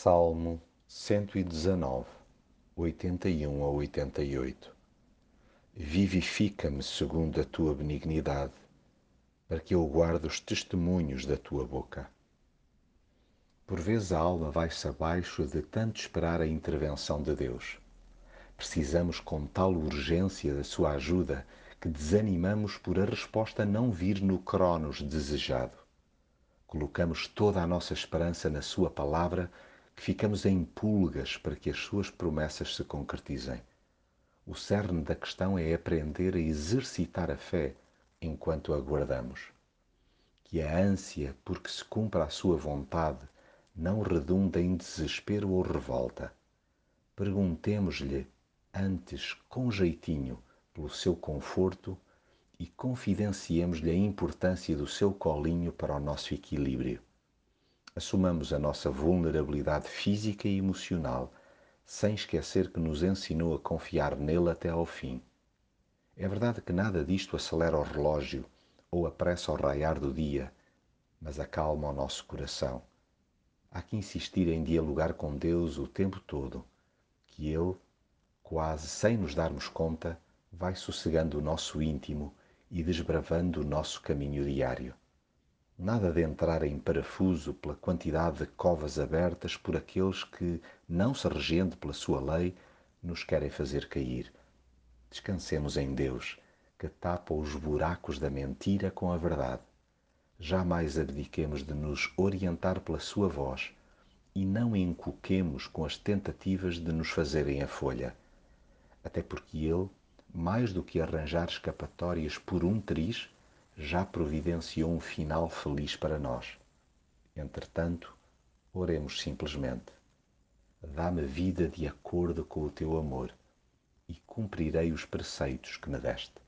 Salmo 119, 81 a 88 Vivifica-me segundo a tua benignidade, para que eu guarde os testemunhos da tua boca. Por vezes a alma vai-se abaixo de tanto esperar a intervenção de Deus. Precisamos com tal urgência da sua ajuda que desanimamos por a resposta não vir no cronos desejado. Colocamos toda a nossa esperança na sua palavra que ficamos em pulgas para que as suas promessas se concretizem. O cerne da questão é aprender a exercitar a fé enquanto aguardamos. Que a ânsia por que se cumpra a sua vontade não redunda em desespero ou revolta. Perguntemos-lhe antes com jeitinho pelo seu conforto e confidenciemos-lhe a importância do seu colinho para o nosso equilíbrio assumamos a nossa vulnerabilidade física e emocional, sem esquecer que nos ensinou a confiar nele até ao fim. É verdade que nada disto acelera o relógio ou apressa o raiar do dia, mas acalma o nosso coração. Há que insistir em dialogar com Deus o tempo todo, que Ele, quase sem nos darmos conta, vai sossegando o nosso íntimo e desbravando o nosso caminho diário. Nada de entrar em parafuso pela quantidade de covas abertas por aqueles que, não se regendo pela sua lei, nos querem fazer cair. Descansemos em Deus, que tapa os buracos da mentira com a verdade. Jamais abdiquemos de nos orientar pela sua voz e não encoquemos com as tentativas de nos fazerem a folha. Até porque Ele, mais do que arranjar escapatórias por um triz, já providenciou um final feliz para nós. Entretanto, oremos simplesmente. Dá-me vida de acordo com o teu amor e cumprirei os preceitos que me deste.